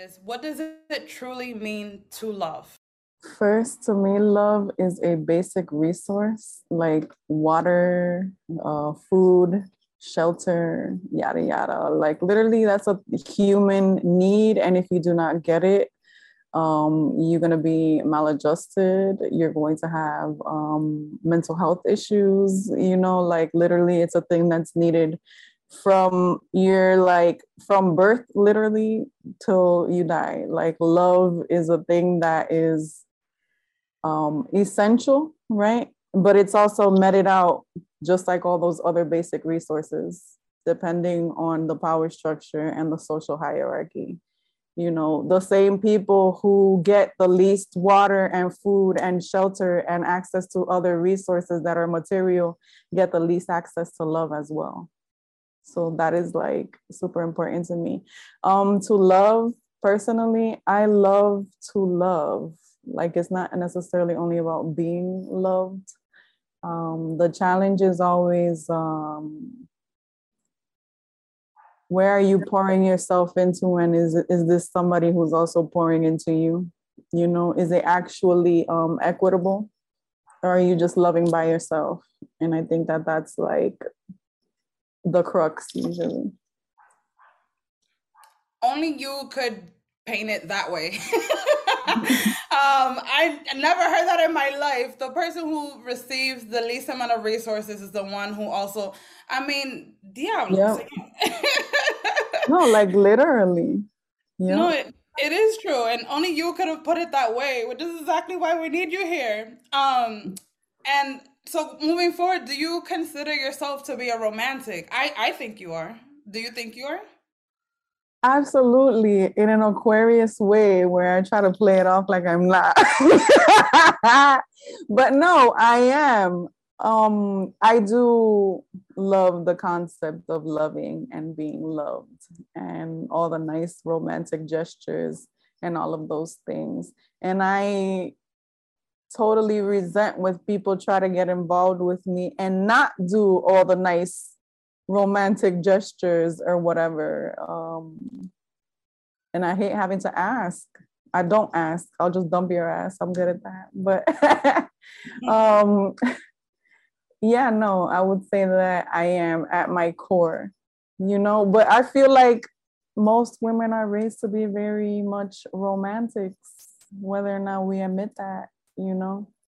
is what does it truly mean to love? First, to me, love is a basic resource like water, uh, food, shelter, yada, yada. Like, literally, that's a human need. And if you do not get it, um, you're going to be maladjusted. You're going to have um, mental health issues. You know, like, literally, it's a thing that's needed from your like from birth literally till you die like love is a thing that is um, essential, right? But it's also meted out just like all those other basic resources, depending on the power structure and the social hierarchy. You know, the same people who get the least water and food and shelter and access to other resources that are material get the least access to love as well. So that is like super important to me. Um, to love personally, I love to love like it's not necessarily only about being loved. Um, the challenge is always um, where are you pouring yourself into, and is is this somebody who's also pouring into you? You know, is it actually um, equitable, or are you just loving by yourself? And I think that that's like the crux usually. Only you could paint it that way. um, I never heard that in my life. The person who receives the least amount of resources is the one who also, I mean, diablo. Yeah. no, like literally. Yeah. No, it, it is true. And only you could have put it that way, which is exactly why we need you here. Um, and so moving forward, do you consider yourself to be a romantic? I, I think you are. Do you think you are? Absolutely, in an Aquarius way where I try to play it off like I'm not. but no, I am. Um, I do love the concept of loving and being loved and all the nice romantic gestures and all of those things. And I totally resent when people try to get involved with me and not do all the nice romantic gestures or whatever. Um, and I hate having to ask. I don't ask. I'll just dump your ass. I'm good at that. But um, yeah, no, I would say that I am at my core, you know. But I feel like most women are raised to be very much romantics, whether or not we admit that, you know.